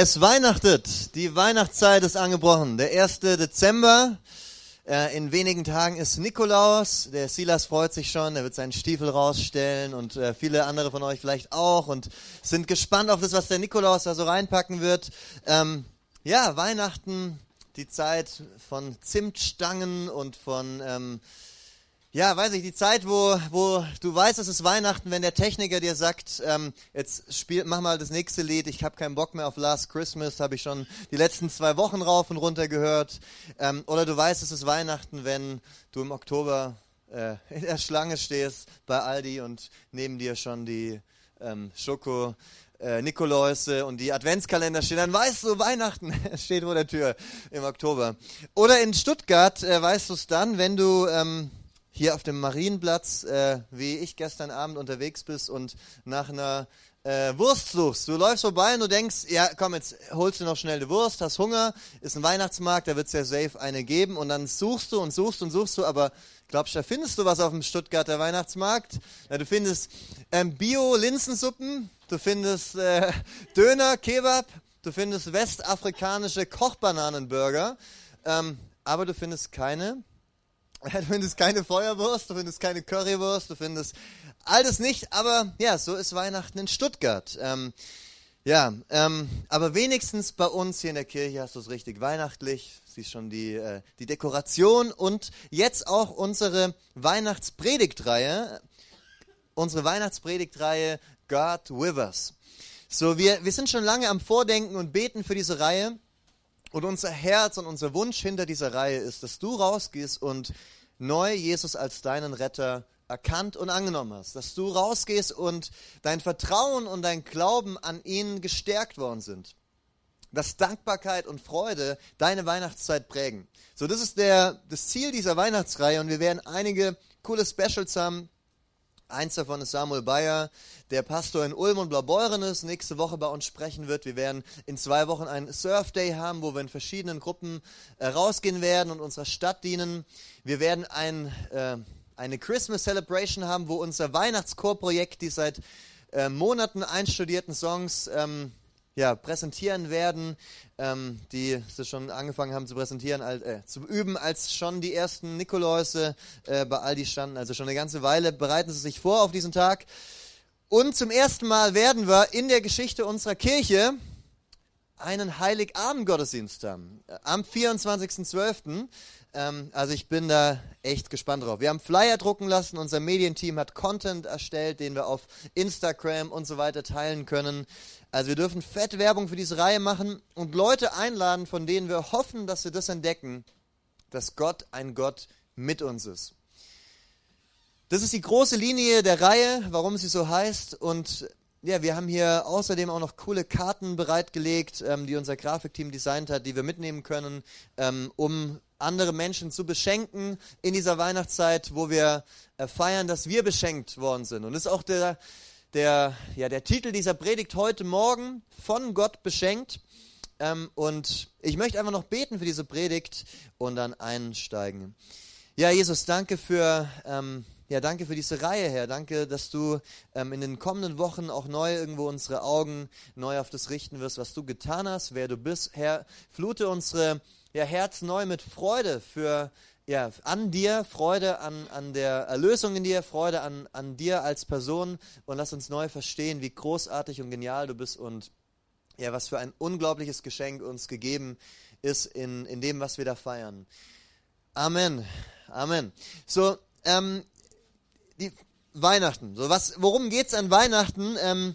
Es weihnachtet, die Weihnachtszeit ist angebrochen. Der 1. Dezember, äh, in wenigen Tagen ist Nikolaus. Der Silas freut sich schon, er wird seinen Stiefel rausstellen und äh, viele andere von euch vielleicht auch und sind gespannt auf das, was der Nikolaus da so reinpacken wird. Ähm, ja, Weihnachten, die Zeit von Zimtstangen und von... Ähm, ja, weiß ich, die Zeit, wo, wo du weißt, es ist Weihnachten, wenn der Techniker dir sagt, ähm, jetzt spiel, mach mal das nächste Lied, ich habe keinen Bock mehr auf Last Christmas, habe ich schon die letzten zwei Wochen rauf und runter gehört. Ähm, oder du weißt, es ist Weihnachten, wenn du im Oktober äh, in der Schlange stehst bei Aldi und neben dir schon die ähm, Schoko äh, Nikoläuse und die Adventskalender stehen, dann weißt du, Weihnachten steht vor der Tür im Oktober. Oder in Stuttgart äh, weißt du es dann, wenn du ähm, hier auf dem Marienplatz, äh, wie ich gestern Abend unterwegs bist und nach einer äh, Wurst suchst. Du läufst vorbei und du denkst, ja komm, jetzt holst du noch schnell eine Wurst, hast Hunger, ist ein Weihnachtsmarkt, da wird es ja safe eine geben und dann suchst du und suchst und suchst du, aber glaubst du, da findest du was auf dem Stuttgarter Weihnachtsmarkt? Ja, du findest ähm, Bio-Linsensuppen, du findest äh, Döner, Kebab, du findest westafrikanische Kochbananenburger, ähm, aber du findest keine Du findest keine Feuerwurst, du findest keine Currywurst, du findest all das nicht, aber ja, so ist Weihnachten in Stuttgart. Ähm, ja, ähm, aber wenigstens bei uns hier in der Kirche hast du es richtig weihnachtlich. Siehst schon die, äh, die Dekoration und jetzt auch unsere Weihnachtspredigtreihe. Unsere Weihnachtspredigtreihe God with us. So, wir, wir sind schon lange am Vordenken und Beten für diese Reihe. Und unser Herz und unser Wunsch hinter dieser Reihe ist, dass du rausgehst und neu Jesus als deinen Retter erkannt und angenommen hast. Dass du rausgehst und dein Vertrauen und dein Glauben an ihn gestärkt worden sind. Dass Dankbarkeit und Freude deine Weihnachtszeit prägen. So, das ist der, das Ziel dieser Weihnachtsreihe und wir werden einige coole Specials haben, Eins davon ist Samuel Bayer, der Pastor in Ulm und Blaubeuren ist, nächste Woche bei uns sprechen wird. Wir werden in zwei Wochen einen Surf Day haben, wo wir in verschiedenen Gruppen äh, rausgehen werden und unserer Stadt dienen. Wir werden ein, äh, eine Christmas Celebration haben, wo unser Weihnachtschorprojekt, die seit äh, Monaten einstudierten Songs ähm, ja, präsentieren werden, ähm, die sie schon angefangen haben zu präsentieren, als, äh, zu üben, als schon die ersten Nikoläuse äh, bei Aldi standen. Also schon eine ganze Weile bereiten sie sich vor auf diesen Tag. Und zum ersten Mal werden wir in der Geschichte unserer Kirche einen Heiligabend-Gottesdienst haben. Am 24.12. Ähm, also ich bin da echt gespannt drauf. Wir haben Flyer drucken lassen, unser Medienteam hat Content erstellt, den wir auf Instagram und so weiter teilen können. Also wir dürfen fett Werbung für diese Reihe machen und Leute einladen, von denen wir hoffen, dass sie das entdecken, dass Gott ein Gott mit uns ist. Das ist die große Linie der Reihe, warum sie so heißt. Und ja, wir haben hier außerdem auch noch coole Karten bereitgelegt, ähm, die unser Grafikteam designt hat, die wir mitnehmen können, ähm, um andere Menschen zu beschenken in dieser Weihnachtszeit, wo wir äh, feiern, dass wir beschenkt worden sind. Und das ist auch der, der, ja, der Titel dieser Predigt heute Morgen, von Gott beschenkt. Ähm, und ich möchte einfach noch beten für diese Predigt und dann einsteigen. Ja, Jesus, danke für, ähm, ja, danke für diese Reihe, Herr. Danke, dass du ähm, in den kommenden Wochen auch neu irgendwo unsere Augen neu auf das richten wirst, was du getan hast, wer du bist. Herr, flute unsere ja, Herz neu mit Freude für ja, an dir, Freude an, an der Erlösung in dir, Freude an, an dir als Person und lass uns neu verstehen, wie großartig und genial du bist und ja, was für ein unglaubliches Geschenk uns gegeben ist in, in dem, was wir da feiern. Amen. Amen. So, ähm, die Weihnachten. So, was, worum geht's an Weihnachten? Ähm,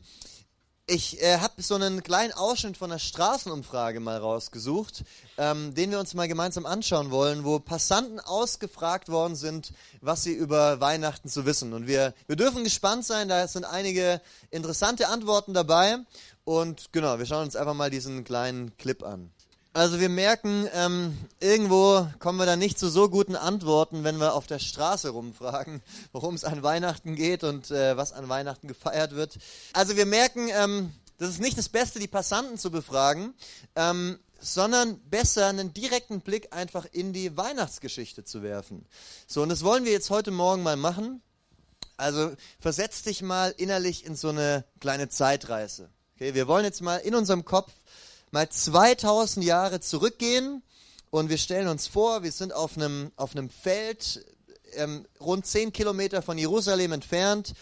ich äh, habe so einen kleinen Ausschnitt von der Straßenumfrage mal rausgesucht, ähm, den wir uns mal gemeinsam anschauen wollen, wo Passanten ausgefragt worden sind, was sie über Weihnachten zu wissen. Und wir, wir dürfen gespannt sein, da sind einige interessante Antworten dabei. Und genau, wir schauen uns einfach mal diesen kleinen Clip an. Also wir merken, ähm, irgendwo kommen wir da nicht zu so guten Antworten, wenn wir auf der Straße rumfragen, worum es an Weihnachten geht und äh, was an Weihnachten gefeiert wird. Also wir merken, ähm, das ist nicht das Beste, die Passanten zu befragen, ähm, sondern besser einen direkten Blick einfach in die Weihnachtsgeschichte zu werfen. So, und das wollen wir jetzt heute Morgen mal machen. Also versetz dich mal innerlich in so eine kleine Zeitreise. Okay, wir wollen jetzt mal in unserem Kopf mal 2000 Jahre zurückgehen und wir stellen uns vor, wir sind auf einem, auf einem Feld ähm, rund 10 Kilometer von Jerusalem entfernt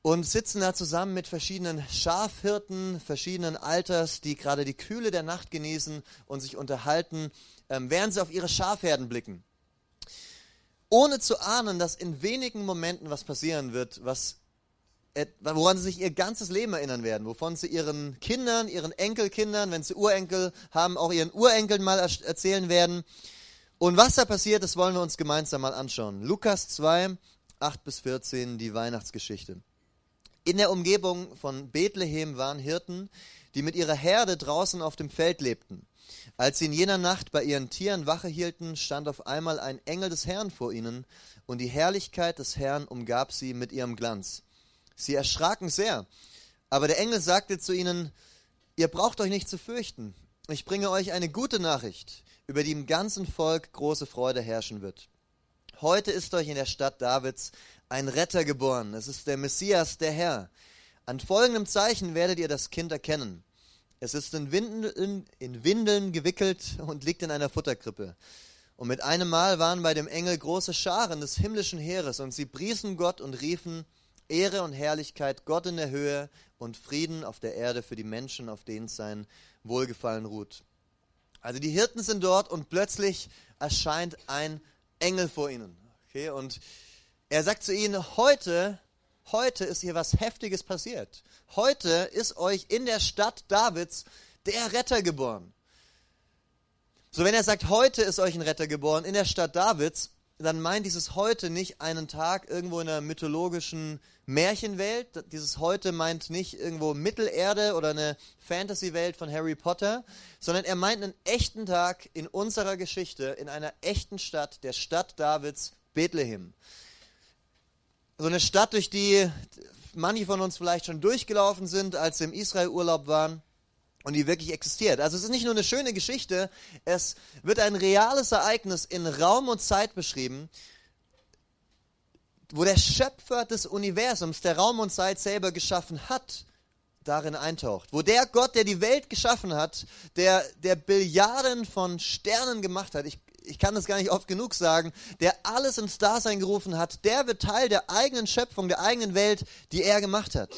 und sitzen da zusammen mit verschiedenen Schafhirten verschiedenen Alters, die gerade die Kühle der Nacht genießen und sich unterhalten, ähm, während sie auf ihre Schafherden blicken. Ohne zu ahnen, dass in wenigen Momenten was passieren wird, was woran sie sich ihr ganzes Leben erinnern werden, wovon sie ihren Kindern, ihren Enkelkindern, wenn sie Urenkel haben, auch ihren Urenkeln mal erzählen werden. Und was da passiert, das wollen wir uns gemeinsam mal anschauen. Lukas 2, 8 bis 14, die Weihnachtsgeschichte. In der Umgebung von Bethlehem waren Hirten, die mit ihrer Herde draußen auf dem Feld lebten. Als sie in jener Nacht bei ihren Tieren Wache hielten, stand auf einmal ein Engel des Herrn vor ihnen, und die Herrlichkeit des Herrn umgab sie mit ihrem Glanz. Sie erschraken sehr. Aber der Engel sagte zu ihnen, ihr braucht euch nicht zu fürchten. Ich bringe euch eine gute Nachricht, über die im ganzen Volk große Freude herrschen wird. Heute ist euch in der Stadt Davids ein Retter geboren. Es ist der Messias, der Herr. An folgendem Zeichen werdet ihr das Kind erkennen. Es ist in Windeln, in Windeln gewickelt und liegt in einer Futterkrippe. Und mit einem Mal waren bei dem Engel große Scharen des himmlischen Heeres, und sie priesen Gott und riefen, Ehre und Herrlichkeit Gott in der Höhe und Frieden auf der Erde für die Menschen, auf denen sein Wohlgefallen ruht. Also die Hirten sind dort und plötzlich erscheint ein Engel vor ihnen. Okay, und er sagt zu ihnen, heute, heute ist hier was Heftiges passiert. Heute ist euch in der Stadt Davids der Retter geboren. So, wenn er sagt, heute ist euch ein Retter geboren in der Stadt Davids, dann meint dieses heute nicht einen Tag irgendwo in einer mythologischen Märchenwelt. Dieses heute meint nicht irgendwo Mittelerde oder eine Fantasy-Welt von Harry Potter, sondern er meint einen echten Tag in unserer Geschichte, in einer echten Stadt, der Stadt Davids, Bethlehem. So eine Stadt, durch die manche von uns vielleicht schon durchgelaufen sind, als sie im Israel-Urlaub waren und die wirklich existiert. Also es ist nicht nur eine schöne Geschichte, es wird ein reales Ereignis in Raum und Zeit beschrieben, wo der Schöpfer des Universums, der Raum und Zeit selber geschaffen hat, darin eintaucht. Wo der Gott, der die Welt geschaffen hat, der, der Billiarden von Sternen gemacht hat, ich, ich kann das gar nicht oft genug sagen, der alles ins Dasein gerufen hat, der wird Teil der eigenen Schöpfung, der eigenen Welt, die er gemacht hat.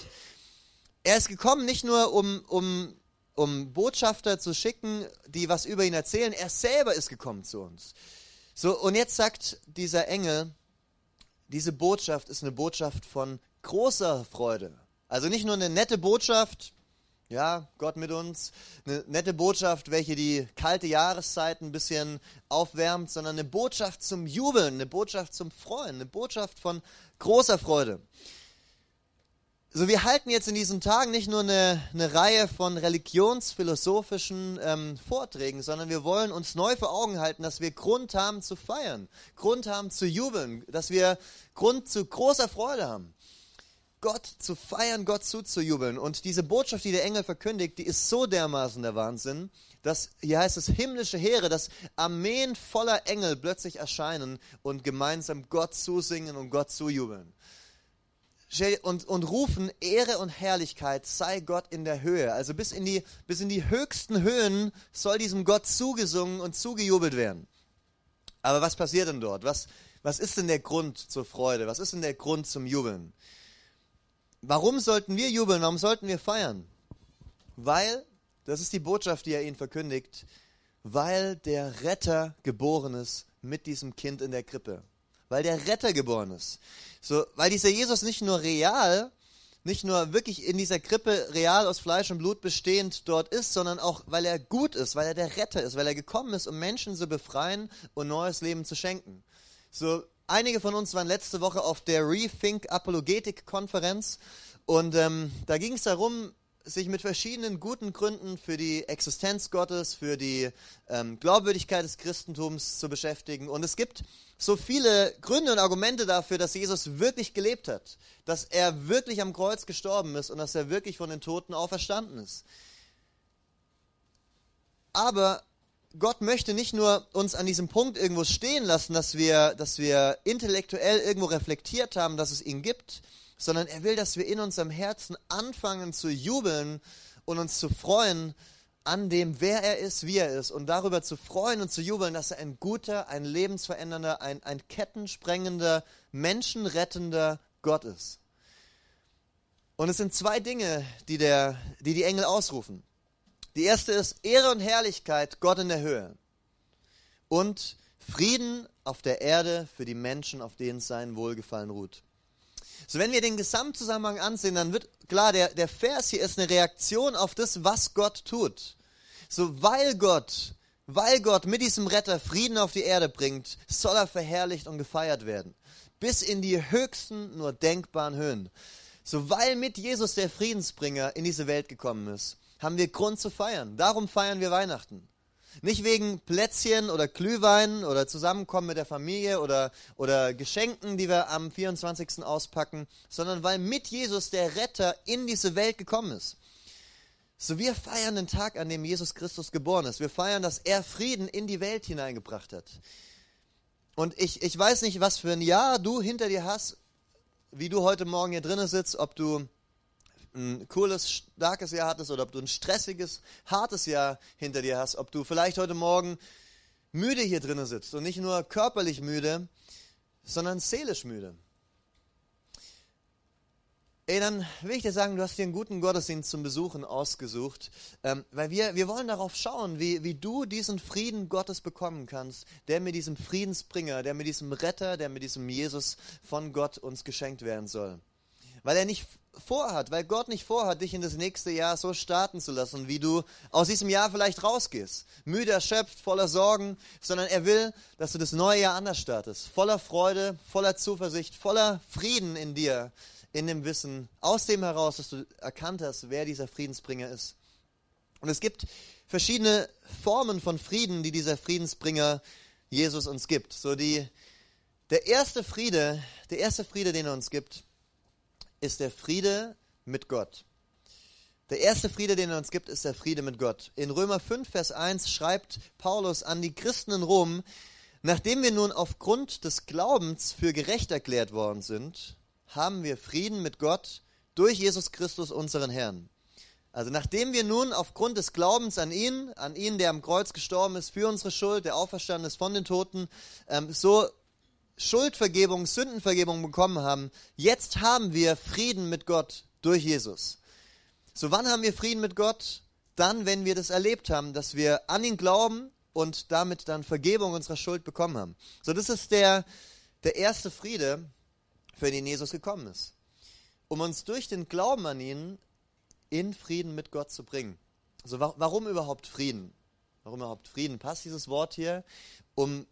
Er ist gekommen nicht nur, um, um um Botschafter zu schicken, die was über ihn erzählen. Er selber ist gekommen zu uns. So, und jetzt sagt dieser Engel, diese Botschaft ist eine Botschaft von großer Freude. Also nicht nur eine nette Botschaft, ja, Gott mit uns, eine nette Botschaft, welche die kalte Jahreszeit ein bisschen aufwärmt, sondern eine Botschaft zum Jubeln, eine Botschaft zum Freuen, eine Botschaft von großer Freude. So, wir halten jetzt in diesen Tagen nicht nur eine, eine Reihe von religionsphilosophischen ähm, Vorträgen, sondern wir wollen uns neu vor Augen halten, dass wir Grund haben zu feiern, Grund haben zu jubeln, dass wir Grund zu großer Freude haben. Gott zu feiern, Gott zuzujubeln. Und diese Botschaft, die der Engel verkündigt, die ist so dermaßen der Wahnsinn, dass hier heißt es himmlische Heere, dass Armeen voller Engel plötzlich erscheinen und gemeinsam Gott zusingen und Gott zujubeln und, und rufen, Ehre und Herrlichkeit sei Gott in der Höhe. Also bis in, die, bis in die höchsten Höhen soll diesem Gott zugesungen und zugejubelt werden. Aber was passiert denn dort? Was, was ist denn der Grund zur Freude? Was ist denn der Grund zum Jubeln? Warum sollten wir jubeln? Warum sollten wir feiern? Weil, das ist die Botschaft, die er ihnen verkündigt, weil der Retter geboren ist mit diesem Kind in der Krippe. Weil der Retter geboren ist. So, weil dieser Jesus nicht nur real, nicht nur wirklich in dieser Krippe real aus Fleisch und Blut bestehend dort ist, sondern auch, weil er gut ist, weil er der Retter ist, weil er gekommen ist, um Menschen zu befreien und neues Leben zu schenken. So, einige von uns waren letzte Woche auf der Rethink Apologetik Konferenz und ähm, da ging es darum, sich mit verschiedenen guten Gründen für die Existenz Gottes, für die ähm, Glaubwürdigkeit des Christentums zu beschäftigen. Und es gibt so viele Gründe und Argumente dafür, dass Jesus wirklich gelebt hat, dass er wirklich am Kreuz gestorben ist und dass er wirklich von den Toten auferstanden ist. Aber Gott möchte nicht nur uns an diesem Punkt irgendwo stehen lassen, dass wir, dass wir intellektuell irgendwo reflektiert haben, dass es ihn gibt, sondern er will, dass wir in unserem Herzen anfangen zu jubeln und uns zu freuen an dem, wer er ist, wie er ist und darüber zu freuen und zu jubeln, dass er ein guter, ein lebensverändernder, ein, ein kettensprengender, menschenrettender Gott ist. Und es sind zwei Dinge, die, der, die die Engel ausrufen. Die erste ist Ehre und Herrlichkeit Gott in der Höhe und Frieden auf der Erde für die Menschen, auf denen sein Wohlgefallen ruht. So, wenn wir den Gesamtzusammenhang ansehen, dann wird klar, der, der Vers hier ist eine Reaktion auf das, was Gott tut. So, weil Gott, weil Gott mit diesem Retter Frieden auf die Erde bringt, soll er verherrlicht und gefeiert werden. Bis in die höchsten nur denkbaren Höhen. So, weil mit Jesus der Friedensbringer in diese Welt gekommen ist, haben wir Grund zu feiern. Darum feiern wir Weihnachten. Nicht wegen Plätzchen oder Glühwein oder Zusammenkommen mit der Familie oder, oder Geschenken, die wir am 24. auspacken, sondern weil mit Jesus der Retter in diese Welt gekommen ist. So, wir feiern den Tag, an dem Jesus Christus geboren ist. Wir feiern, dass er Frieden in die Welt hineingebracht hat. Und ich, ich weiß nicht, was für ein Jahr du hinter dir hast, wie du heute Morgen hier drinnen sitzt, ob du ein cooles, starkes Jahr hattest oder ob du ein stressiges, hartes Jahr hinter dir hast, ob du vielleicht heute Morgen müde hier drinnen sitzt und nicht nur körperlich müde, sondern seelisch müde. Ey, dann will ich dir sagen, du hast dir einen guten Gottesdienst zum Besuchen ausgesucht, ähm, weil wir, wir wollen darauf schauen, wie, wie du diesen Frieden Gottes bekommen kannst, der mit diesem Friedensbringer, der mit diesem Retter, der mit diesem Jesus von Gott uns geschenkt werden soll. Weil er nicht vorhat, weil Gott nicht vorhat, dich in das nächste Jahr so starten zu lassen, wie du aus diesem Jahr vielleicht rausgehst. Müde, erschöpft, voller Sorgen, sondern er will, dass du das neue Jahr anders startest. Voller Freude, voller Zuversicht, voller Frieden in dir in dem Wissen, aus dem heraus, dass du erkannt hast, wer dieser Friedensbringer ist. Und es gibt verschiedene Formen von Frieden, die dieser Friedensbringer Jesus uns gibt. So die, der erste Friede, der erste Friede, den er uns gibt, ist der Friede mit Gott. Der erste Friede, den er uns gibt, ist der Friede mit Gott. In Römer 5, Vers 1 schreibt Paulus an die Christen in Rom, nachdem wir nun aufgrund des Glaubens für gerecht erklärt worden sind, haben wir Frieden mit Gott durch Jesus Christus, unseren Herrn. Also nachdem wir nun aufgrund des Glaubens an ihn, an ihn, der am Kreuz gestorben ist für unsere Schuld, der auferstanden ist von den Toten, ähm, so Schuldvergebung, Sündenvergebung bekommen haben, jetzt haben wir Frieden mit Gott durch Jesus. So wann haben wir Frieden mit Gott? Dann, wenn wir das erlebt haben, dass wir an ihn glauben und damit dann Vergebung unserer Schuld bekommen haben. So das ist der, der erste Friede, für den Jesus gekommen ist. Um uns durch den Glauben an ihn in Frieden mit Gott zu bringen. Also warum überhaupt Frieden? Warum überhaupt Frieden? Passt dieses Wort hier? Um,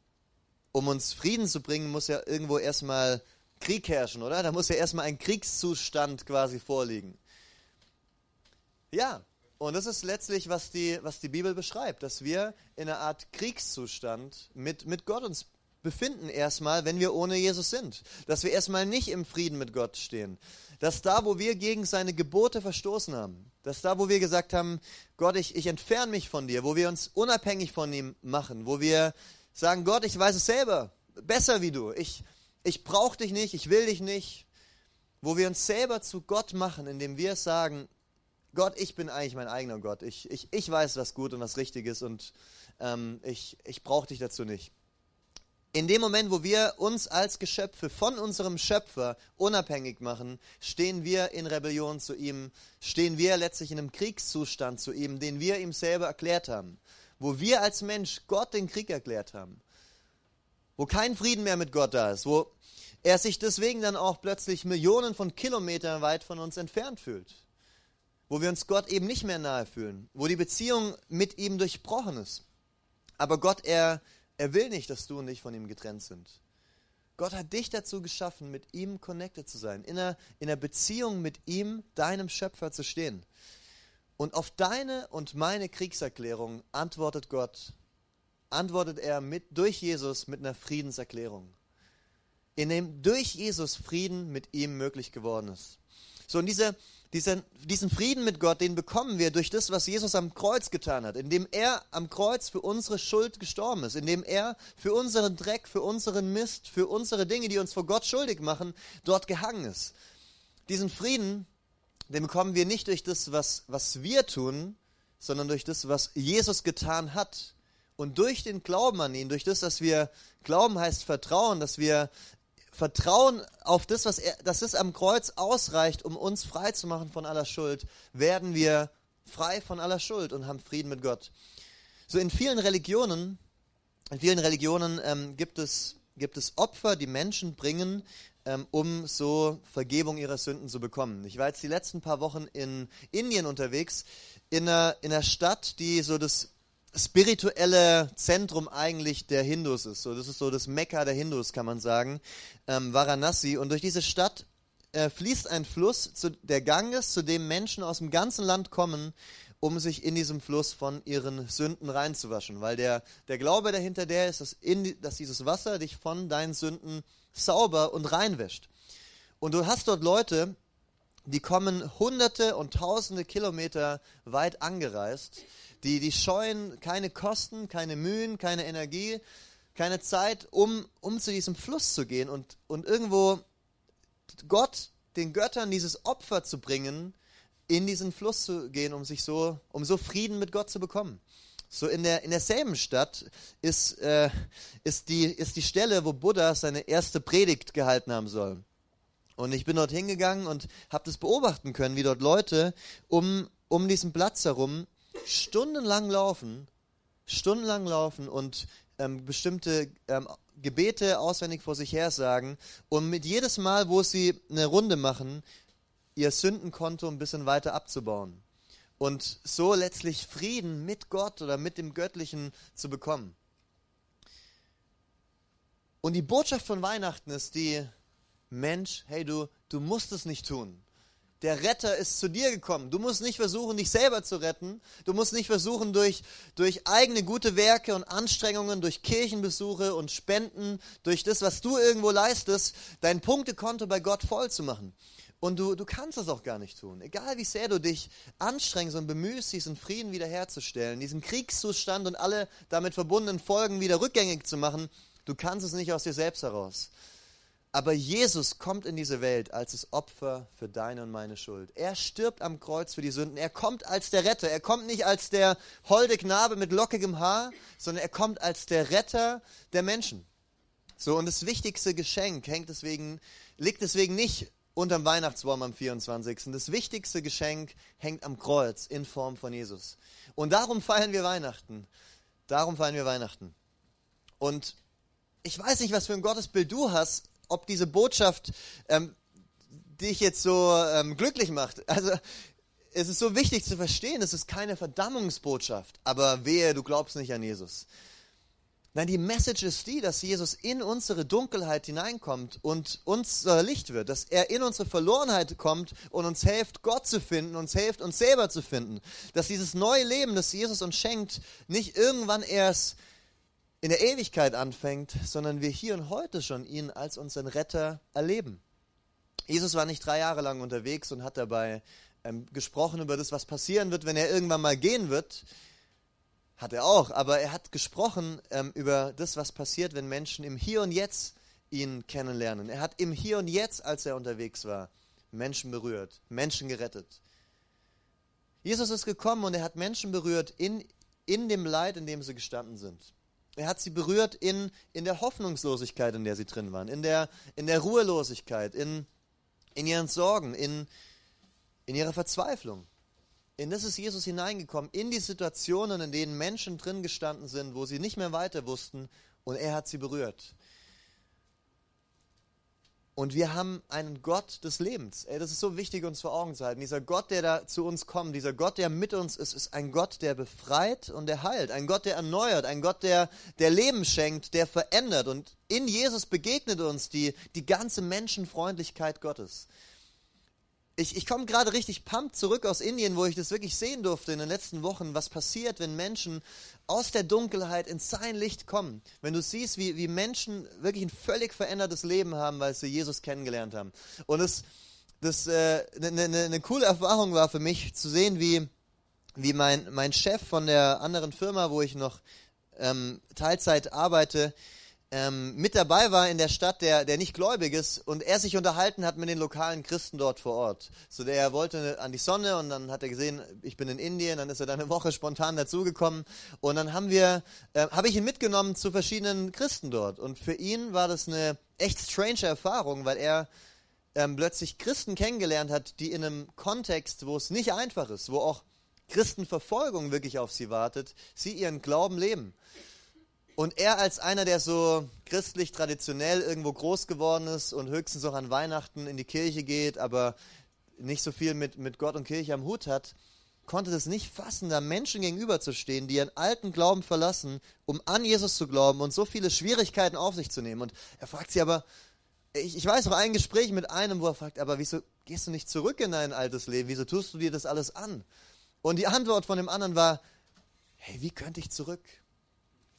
um uns Frieden zu bringen, muss ja irgendwo erstmal Krieg herrschen, oder? Da muss ja erstmal ein Kriegszustand quasi vorliegen. Ja, und das ist letztlich, was die, was die Bibel beschreibt, dass wir in einer Art Kriegszustand mit, mit Gott uns befinden erstmal, wenn wir ohne Jesus sind. Dass wir erstmal nicht im Frieden mit Gott stehen. Dass da, wo wir gegen seine Gebote verstoßen haben, dass da, wo wir gesagt haben, Gott, ich, ich entferne mich von dir, wo wir uns unabhängig von ihm machen, wo wir sagen, Gott, ich weiß es selber, besser wie du, ich, ich brauche dich nicht, ich will dich nicht, wo wir uns selber zu Gott machen, indem wir sagen, Gott, ich bin eigentlich mein eigener Gott, ich, ich, ich weiß, was gut und was richtig ist und ähm, ich, ich brauche dich dazu nicht. In dem Moment, wo wir uns als Geschöpfe von unserem Schöpfer unabhängig machen, stehen wir in Rebellion zu ihm, stehen wir letztlich in einem Kriegszustand zu ihm, den wir ihm selber erklärt haben. Wo wir als Mensch Gott den Krieg erklärt haben. Wo kein Frieden mehr mit Gott da ist. Wo er sich deswegen dann auch plötzlich Millionen von Kilometern weit von uns entfernt fühlt. Wo wir uns Gott eben nicht mehr nahe fühlen. Wo die Beziehung mit ihm durchbrochen ist. Aber Gott, er er will nicht, dass du und ich von ihm getrennt sind. Gott hat dich dazu geschaffen, mit ihm connected zu sein, in einer, in einer Beziehung mit ihm, deinem Schöpfer zu stehen. Und auf deine und meine Kriegserklärung antwortet Gott, antwortet er mit, durch Jesus mit einer Friedenserklärung, in dem durch Jesus Frieden mit ihm möglich geworden ist. So, und diese, diesen, diesen Frieden mit Gott, den bekommen wir durch das, was Jesus am Kreuz getan hat, indem er am Kreuz für unsere Schuld gestorben ist, indem er für unseren Dreck, für unseren Mist, für unsere Dinge, die uns vor Gott schuldig machen, dort gehangen ist. Diesen Frieden, den bekommen wir nicht durch das, was, was wir tun, sondern durch das, was Jesus getan hat. Und durch den Glauben an ihn, durch das, dass wir Glauben heißt Vertrauen, dass wir Vertrauen auf das, was er, dass es am Kreuz ausreicht, um uns frei zu machen von aller Schuld, werden wir frei von aller Schuld und haben Frieden mit Gott. So in vielen Religionen, in vielen Religionen ähm, gibt es gibt es Opfer, die Menschen bringen, um so Vergebung ihrer Sünden zu bekommen. Ich war jetzt die letzten paar Wochen in Indien unterwegs, in einer, in einer Stadt, die so das spirituelle Zentrum eigentlich der Hindus ist. So, das ist so das Mekka der Hindus, kann man sagen, ähm, Varanasi. Und durch diese Stadt äh, fließt ein Fluss, zu, der Ganges, zu dem Menschen aus dem ganzen Land kommen, um sich in diesem Fluss von ihren Sünden reinzuwaschen. Weil der, der Glaube dahinter der ist, dass, in, dass dieses Wasser dich von deinen Sünden sauber und reinwäscht. Und du hast dort Leute, die kommen hunderte und tausende Kilometer weit angereist, die, die scheuen keine Kosten, keine Mühen, keine Energie, keine Zeit, um, um zu diesem Fluss zu gehen und, und irgendwo Gott, den Göttern dieses Opfer zu bringen, in diesen Fluss zu gehen, um sich so, um so Frieden mit Gott zu bekommen. So in der in derselben Stadt ist äh, ist die ist die Stelle, wo Buddha seine erste Predigt gehalten haben soll. Und ich bin dort hingegangen und habe das beobachten können, wie dort Leute um um diesen Platz herum stundenlang laufen, stundenlang laufen und ähm, bestimmte ähm, Gebete auswendig vor sich her sagen und mit jedes Mal, wo sie eine Runde machen, ihr Sündenkonto ein bisschen weiter abzubauen und so letztlich Frieden mit Gott oder mit dem Göttlichen zu bekommen. Und die Botschaft von Weihnachten ist die, Mensch, hey du, du musst es nicht tun. Der Retter ist zu dir gekommen. Du musst nicht versuchen, dich selber zu retten. Du musst nicht versuchen, durch, durch eigene gute Werke und Anstrengungen, durch Kirchenbesuche und Spenden, durch das, was du irgendwo leistest, dein Punktekonto bei Gott voll zu machen. Und du, du kannst es auch gar nicht tun. Egal wie sehr du dich anstrengst und bemühst, diesen Frieden wiederherzustellen, diesen Kriegszustand und alle damit verbundenen Folgen wieder rückgängig zu machen, du kannst es nicht aus dir selbst heraus. Aber Jesus kommt in diese Welt als das Opfer für deine und meine Schuld. Er stirbt am Kreuz für die Sünden. Er kommt als der Retter. Er kommt nicht als der holde Knabe mit lockigem Haar, sondern er kommt als der Retter der Menschen. So, und das wichtigste Geschenk hängt deswegen, liegt deswegen nicht unterm Weihnachtsbaum am 24. Das wichtigste Geschenk hängt am Kreuz in Form von Jesus. Und darum feiern wir Weihnachten. Darum feiern wir Weihnachten. Und ich weiß nicht, was für ein Gottesbild du hast, ob diese Botschaft ähm, dich jetzt so ähm, glücklich macht. Also es ist so wichtig zu verstehen, es ist keine Verdammungsbotschaft, aber wehe, du glaubst nicht an Jesus. Nein, die Message ist die, dass Jesus in unsere Dunkelheit hineinkommt und uns äh, Licht wird, dass er in unsere Verlorenheit kommt und uns hilft, Gott zu finden, uns hilft, uns selber zu finden. Dass dieses neue Leben, das Jesus uns schenkt, nicht irgendwann erst in der Ewigkeit anfängt, sondern wir hier und heute schon ihn als unseren Retter erleben. Jesus war nicht drei Jahre lang unterwegs und hat dabei ähm, gesprochen über das, was passieren wird, wenn er irgendwann mal gehen wird, hat er auch, aber er hat gesprochen ähm, über das, was passiert, wenn Menschen im Hier und Jetzt ihn kennenlernen. Er hat im Hier und Jetzt, als er unterwegs war, Menschen berührt, Menschen gerettet. Jesus ist gekommen und er hat Menschen berührt in, in dem Leid, in dem sie gestanden sind. Er hat sie berührt in, in der Hoffnungslosigkeit, in der sie drin waren, in der, in der Ruhelosigkeit, in, in ihren Sorgen, in, in ihrer Verzweiflung. In das ist Jesus hineingekommen, in die Situationen, in denen Menschen drin gestanden sind, wo sie nicht mehr weiter wussten und er hat sie berührt. Und wir haben einen Gott des Lebens. Ey, das ist so wichtig, uns vor Augen zu halten. Dieser Gott, der da zu uns kommt, dieser Gott, der mit uns ist, ist ein Gott, der befreit und der heilt. Ein Gott, der erneuert. Ein Gott, der, der Leben schenkt, der verändert. Und in Jesus begegnet uns die, die ganze Menschenfreundlichkeit Gottes ich, ich komme gerade richtig pumped zurück aus Indien, wo ich das wirklich sehen durfte in den letzten Wochen, was passiert, wenn Menschen aus der Dunkelheit ins sein Licht kommen. Wenn du siehst, wie, wie Menschen wirklich ein völlig verändertes Leben haben, weil sie Jesus kennengelernt haben. Und es das eine äh, ne, ne, ne coole Erfahrung war für mich zu sehen, wie, wie mein, mein Chef von der anderen Firma, wo ich noch ähm, Teilzeit arbeite, ähm, mit dabei war in der Stadt, der, der nicht gläubig ist und er sich unterhalten hat mit den lokalen Christen dort vor Ort. So der wollte an die Sonne und dann hat er gesehen, ich bin in Indien, dann ist er da eine Woche spontan dazugekommen und dann haben wir, äh, habe ich ihn mitgenommen zu verschiedenen Christen dort und für ihn war das eine echt strange Erfahrung, weil er ähm, plötzlich Christen kennengelernt hat, die in einem Kontext, wo es nicht einfach ist, wo auch Christenverfolgung wirklich auf sie wartet, sie ihren Glauben leben. Und er als einer, der so christlich traditionell irgendwo groß geworden ist und höchstens auch an Weihnachten in die Kirche geht, aber nicht so viel mit, mit Gott und Kirche am Hut hat, konnte das nicht fassen, da Menschen gegenüberzustehen, die ihren alten Glauben verlassen, um an Jesus zu glauben und so viele Schwierigkeiten auf sich zu nehmen. Und er fragt sie aber, ich, ich weiß noch ein Gespräch mit einem, wo er fragt, aber wieso gehst du nicht zurück in dein altes Leben? Wieso tust du dir das alles an? Und die Antwort von dem anderen war, hey, wie könnte ich zurück?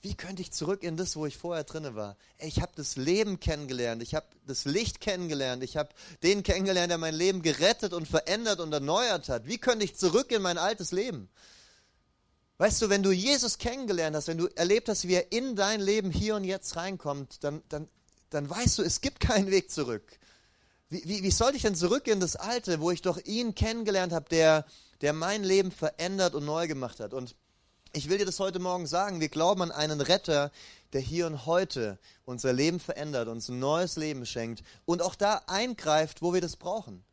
Wie könnte ich zurück in das, wo ich vorher drinne war? Ich habe das Leben kennengelernt, ich habe das Licht kennengelernt, ich habe den kennengelernt, der mein Leben gerettet und verändert und erneuert hat. Wie könnte ich zurück in mein altes Leben? Weißt du, wenn du Jesus kennengelernt hast, wenn du erlebt hast, wie er in dein Leben hier und jetzt reinkommt, dann, dann, dann weißt du, es gibt keinen Weg zurück. Wie, wie, wie soll ich denn zurück in das Alte, wo ich doch ihn kennengelernt habe, der, der mein Leben verändert und neu gemacht hat? Und ich will dir das heute Morgen sagen. Wir glauben an einen Retter, der hier und heute unser Leben verändert, uns ein neues Leben schenkt und auch da eingreift, wo wir das brauchen.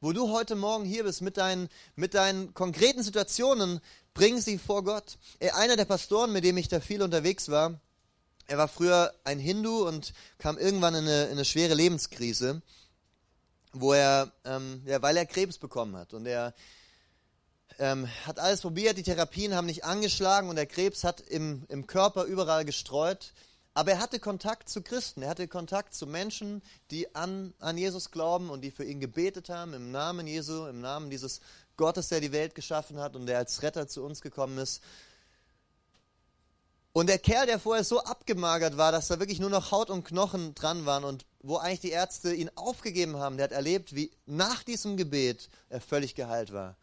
Wo du heute Morgen hier bist mit deinen, mit deinen konkreten Situationen, bring sie vor Gott. Einer der Pastoren, mit dem ich da viel unterwegs war, er war früher ein Hindu und kam irgendwann in eine, in eine schwere Lebenskrise, wo er, ähm, ja, weil er Krebs bekommen hat. Und er ähm, hat alles probiert, die Therapien haben nicht angeschlagen und der Krebs hat im, im Körper überall gestreut. Aber er hatte Kontakt zu Christen, er hatte Kontakt zu Menschen, die an, an Jesus glauben und die für ihn gebetet haben, im Namen Jesu, im Namen dieses Gottes, der die Welt geschaffen hat und der als Retter zu uns gekommen ist. Und der Kerl, der vorher so abgemagert war, dass da wirklich nur noch Haut und Knochen dran waren und wo eigentlich die Ärzte ihn aufgegeben haben, der hat erlebt, wie nach diesem Gebet er völlig geheilt war.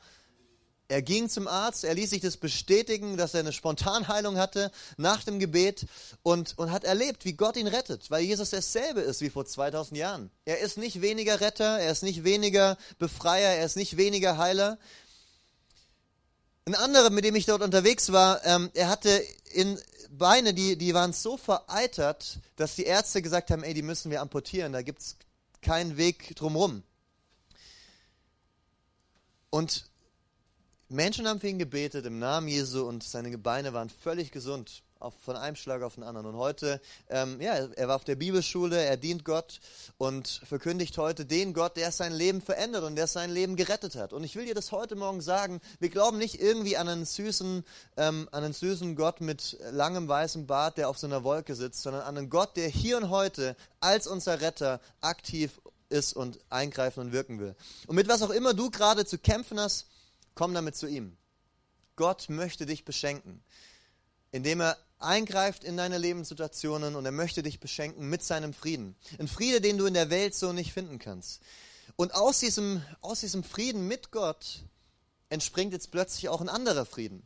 Er ging zum Arzt, er ließ sich das bestätigen, dass er eine Spontanheilung hatte nach dem Gebet und, und hat erlebt, wie Gott ihn rettet, weil Jesus dasselbe ist wie vor 2000 Jahren. Er ist nicht weniger Retter, er ist nicht weniger Befreier, er ist nicht weniger Heiler. Ein anderer, mit dem ich dort unterwegs war, ähm, er hatte in Beine, die, die waren so vereitert, dass die Ärzte gesagt haben, ey, die müssen wir amputieren, da gibt es keinen Weg drumherum. Und Menschen haben für ihn gebetet im Namen Jesu und seine Beine waren völlig gesund, auf, von einem Schlag auf den anderen. Und heute, ähm, ja, er war auf der Bibelschule, er dient Gott und verkündigt heute den Gott, der sein Leben verändert und der sein Leben gerettet hat. Und ich will dir das heute Morgen sagen, wir glauben nicht irgendwie an einen süßen, ähm, an einen süßen Gott mit langem weißem Bart, der auf so einer Wolke sitzt, sondern an einen Gott, der hier und heute als unser Retter aktiv ist und eingreifen und wirken will. Und mit was auch immer du gerade zu kämpfen hast, Komm damit zu ihm. Gott möchte dich beschenken, indem er eingreift in deine Lebenssituationen und er möchte dich beschenken mit seinem Frieden. Ein Friede, den du in der Welt so nicht finden kannst. Und aus diesem, aus diesem Frieden mit Gott entspringt jetzt plötzlich auch ein anderer Frieden.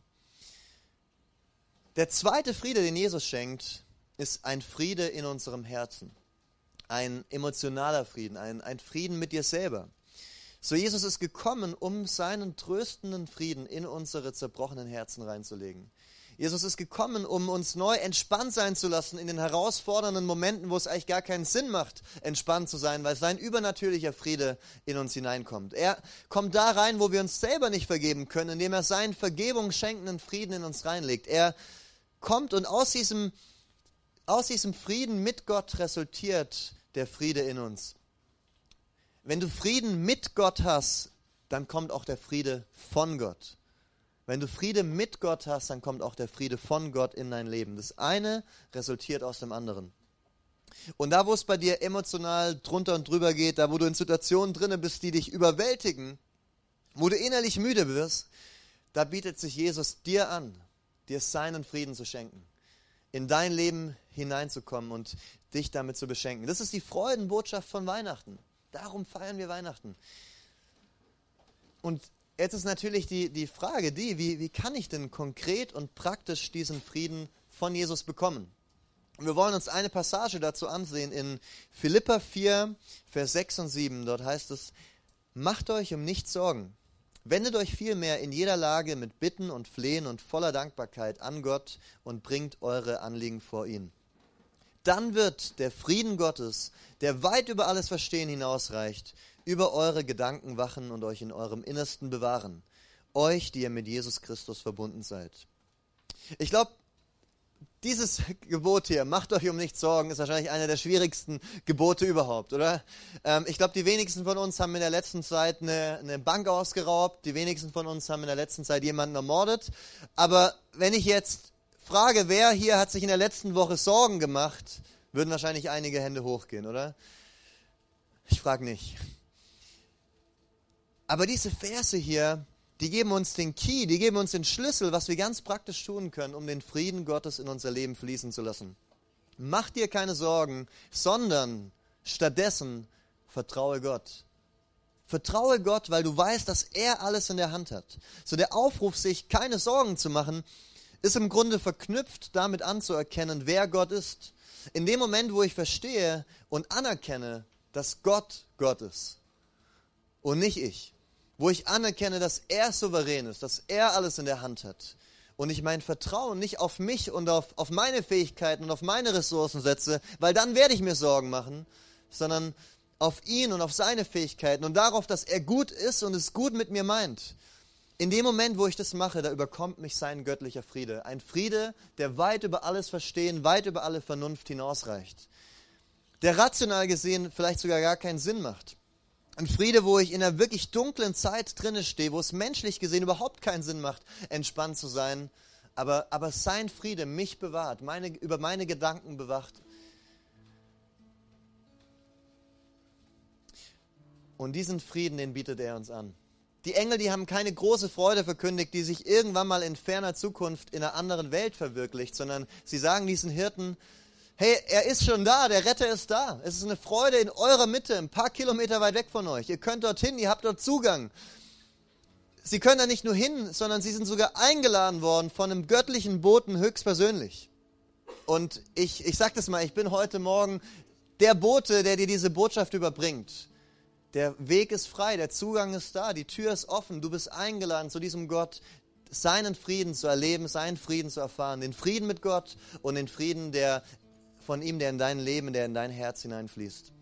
Der zweite Friede, den Jesus schenkt, ist ein Friede in unserem Herzen. Ein emotionaler Frieden, ein, ein Frieden mit dir selber. So Jesus ist gekommen, um seinen tröstenden Frieden in unsere zerbrochenen Herzen reinzulegen. Jesus ist gekommen, um uns neu entspannt sein zu lassen in den herausfordernden Momenten, wo es eigentlich gar keinen Sinn macht, entspannt zu sein, weil sein übernatürlicher Friede in uns hineinkommt. Er kommt da rein, wo wir uns selber nicht vergeben können, indem er seinen Vergebung schenkenden Frieden in uns reinlegt. Er kommt und aus diesem, aus diesem Frieden mit Gott resultiert der Friede in uns. Wenn du Frieden mit Gott hast, dann kommt auch der Friede von Gott. Wenn du Friede mit Gott hast, dann kommt auch der Friede von Gott in dein Leben. Das eine resultiert aus dem anderen. Und da, wo es bei dir emotional drunter und drüber geht, da, wo du in Situationen drinne bist, die dich überwältigen, wo du innerlich müde wirst, da bietet sich Jesus dir an, dir seinen Frieden zu schenken, in dein Leben hineinzukommen und dich damit zu beschenken. Das ist die Freudenbotschaft von Weihnachten. Darum feiern wir Weihnachten. Und jetzt ist natürlich die, die Frage die, wie, wie kann ich denn konkret und praktisch diesen Frieden von Jesus bekommen? Und wir wollen uns eine Passage dazu ansehen in Philippa 4, Vers 6 und 7. Dort heißt es, macht euch um nichts Sorgen. Wendet euch vielmehr in jeder Lage mit Bitten und Flehen und voller Dankbarkeit an Gott und bringt eure Anliegen vor ihn. Dann wird der Frieden Gottes, der weit über alles Verstehen hinausreicht, über eure Gedanken wachen und euch in eurem Innersten bewahren. Euch, die ihr mit Jesus Christus verbunden seid. Ich glaube, dieses Gebot hier, macht euch um nichts Sorgen, ist wahrscheinlich einer der schwierigsten Gebote überhaupt, oder? Ähm, ich glaube, die wenigsten von uns haben in der letzten Zeit eine, eine, Bank ausgeraubt, die wenigsten von uns haben in der letzten Zeit jemanden ermordet. Aber wenn ich jetzt frage, wer hier hat sich in der letzten Woche Sorgen gemacht, würden wahrscheinlich einige Hände hochgehen, oder? Ich frage nicht. Aber diese Verse hier, die geben uns den Key, die geben uns den Schlüssel, was wir ganz praktisch tun können, um den Frieden Gottes in unser Leben fließen zu lassen. Mach dir keine Sorgen, sondern stattdessen vertraue Gott. Vertraue Gott, weil du weißt, dass er alles in der Hand hat. So der Aufruf, sich keine Sorgen zu machen, ist im Grunde verknüpft damit anzuerkennen, wer Gott ist. In dem Moment, wo ich verstehe und anerkenne, dass Gott Gott ist und nicht ich, wo ich anerkenne, dass er souverän ist, dass er alles in der Hand hat und ich mein Vertrauen nicht auf mich und auf, auf meine Fähigkeiten und auf meine Ressourcen setze, weil dann werde ich mir Sorgen machen, sondern auf ihn und auf seine Fähigkeiten und darauf, dass er gut ist und es gut mit mir meint. In dem Moment, wo ich das mache, da überkommt mich sein göttlicher Friede. Ein Friede, der weit über alles Verstehen, weit über alle Vernunft hinausreicht. Der rational gesehen vielleicht sogar gar keinen Sinn macht. Ein Friede, wo ich in einer wirklich dunklen Zeit drinne stehe, wo es menschlich gesehen überhaupt keinen Sinn macht, entspannt zu sein. Aber, aber sein Friede mich bewahrt, meine, über meine Gedanken bewacht. Und diesen Frieden, den bietet er uns an. Die Engel, die haben keine große Freude verkündigt, die sich irgendwann mal in ferner Zukunft in einer anderen Welt verwirklicht, sondern sie sagen diesen Hirten, Hey, er ist schon da, der Retter ist da. Es ist eine Freude in eurer Mitte, ein paar Kilometer weit weg von euch. Ihr könnt dorthin, ihr habt dort Zugang. Sie können da nicht nur hin, sondern sie sind sogar eingeladen worden von einem göttlichen Boten höchstpersönlich. Und ich, ich sage das mal, ich bin heute Morgen der Bote, der dir diese Botschaft überbringt. Der Weg ist frei, der Zugang ist da, die Tür ist offen, du bist eingeladen zu diesem Gott, seinen Frieden zu erleben, seinen Frieden zu erfahren, den Frieden mit Gott und den Frieden, der von ihm, der in dein Leben, der in dein Herz hineinfließt.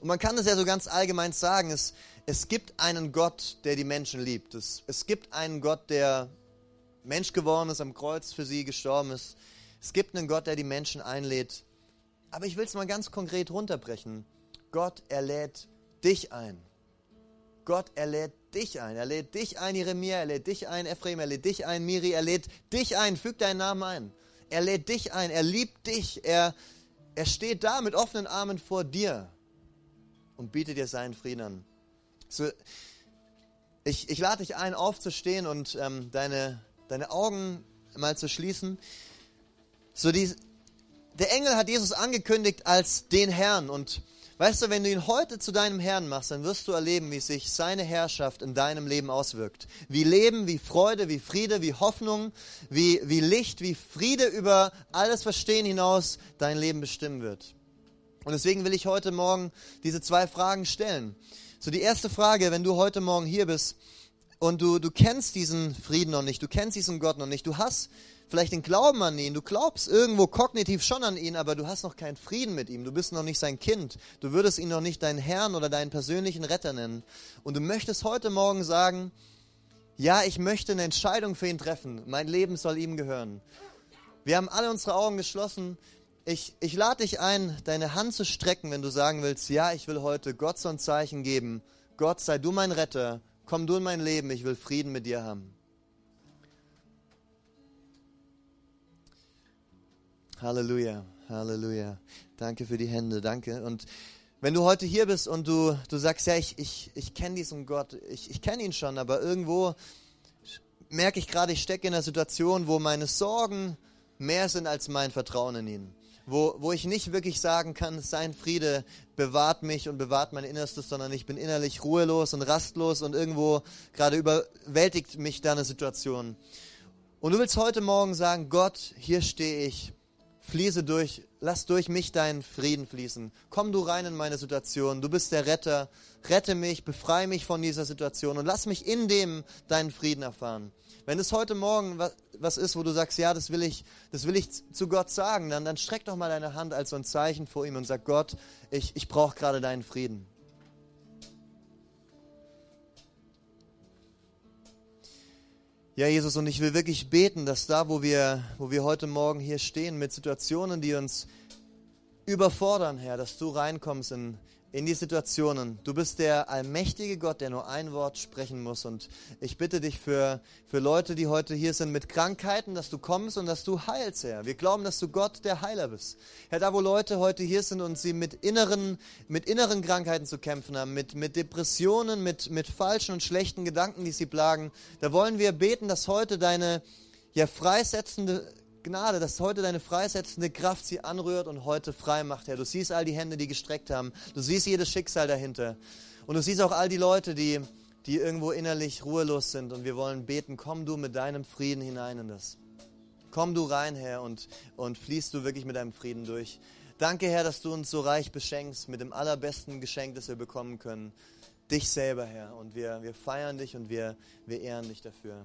Und man kann es ja so ganz allgemein sagen, es, es gibt einen Gott, der die Menschen liebt. Es, es gibt einen Gott, der Mensch geworden ist, am Kreuz für sie gestorben ist. Es gibt einen Gott, der die Menschen einlädt. Aber ich will es mal ganz konkret runterbrechen. Gott, er lädt dich ein. Gott, er lädt dich ein. Er lädt dich ein, Jeremia, er lädt dich ein, Ephraim, er lädt dich ein, Miri, er lädt dich ein. Füg deinen Namen ein. Er lädt dich ein, er liebt dich, er, er steht da mit offenen Armen vor dir und bietet dir seinen Frieden an. So, ich, ich lade dich ein, aufzustehen und ähm, deine, deine Augen mal zu schließen. So die, der Engel hat Jesus angekündigt als den Herrn und Weißt du, wenn du ihn heute zu deinem Herrn machst, dann wirst du erleben, wie sich seine Herrschaft in deinem Leben auswirkt. Wie Leben, wie Freude, wie Friede, wie Hoffnung, wie, wie Licht, wie Friede über alles Verstehen hinaus dein Leben bestimmen wird. Und deswegen will ich heute Morgen diese zwei Fragen stellen. So die erste Frage, wenn du heute Morgen hier bist und du, du kennst diesen Frieden noch nicht, du kennst diesen Gott noch nicht, du hast vielleicht den Glauben an ihn, du glaubst irgendwo kognitiv schon an ihn, aber du hast noch keinen Frieden mit ihm, du bist noch nicht sein Kind, du würdest ihn noch nicht deinen Herrn oder deinen persönlichen Retter nennen. Und du möchtest heute Morgen sagen, ja, ich möchte eine Entscheidung für ihn treffen, mein Leben soll ihm gehören. Wir haben alle unsere Augen geschlossen. Ich, ich lade dich ein, deine Hand zu strecken, wenn du sagen willst, ja, ich will heute Gott so ein Zeichen geben. Gott, sei du mein Retter, komm du in mein Leben, ich will Frieden mit dir haben. Halleluja, Halleluja. Danke für die Hände, danke. Und wenn du heute hier bist und du, du sagst, ja, ich, ich, ich kenne diesen Gott, ich, ich kenne ihn schon, aber irgendwo merke ich gerade, ich stecke in einer Situation, wo meine Sorgen mehr sind als mein Vertrauen in ihn. Wo, wo ich nicht wirklich sagen kann, sein Friede bewahrt mich und bewahrt mein Innerstes, sondern ich bin innerlich ruhelos und rastlos und irgendwo gerade überwältigt mich da eine Situation. Und du willst heute Morgen sagen, Gott, hier stehe ich fließe durch, lass durch mich deinen Frieden fließen. Komm du rein in meine Situation. Du bist der Retter. Rette mich, befreie mich von dieser Situation und lass mich in dem deinen Frieden erfahren. Wenn es heute Morgen was ist, wo du sagst, ja, das will ich, das will ich zu Gott sagen, dann, dann streck doch mal deine Hand als so ein Zeichen vor ihm und sag, Gott, ich, ich brauche gerade deinen Frieden. Ja, Jesus, und ich will wirklich beten, dass da, wo wir, wo wir heute Morgen hier stehen, mit Situationen, die uns überfordern, Herr, dass du reinkommst in, in die Situationen. Du bist der allmächtige Gott, der nur ein Wort sprechen muss. Und ich bitte dich für, für Leute, die heute hier sind mit Krankheiten, dass du kommst und dass du heilst, Herr. Wir glauben, dass du Gott, der Heiler bist. Herr, da wo Leute heute hier sind und sie mit inneren, mit inneren Krankheiten zu kämpfen haben, mit, mit Depressionen, mit, mit falschen und schlechten Gedanken, die sie plagen, da wollen wir beten, dass heute deine ja, freisetzende Gnade, dass heute deine freisetzende Kraft sie anrührt und heute frei macht, Herr. Du siehst all die Hände, die gestreckt haben. Du siehst jedes Schicksal dahinter. Und du siehst auch all die Leute, die, die irgendwo innerlich ruhelos sind. Und wir wollen beten, komm du mit deinem Frieden hinein in das. Komm du rein, Herr, und, und fließt du wirklich mit deinem Frieden durch. Danke, Herr, dass du uns so reich beschenkst mit dem allerbesten Geschenk, das wir bekommen können. Dich selber, Herr. Und wir, wir feiern dich und wir, wir ehren dich dafür.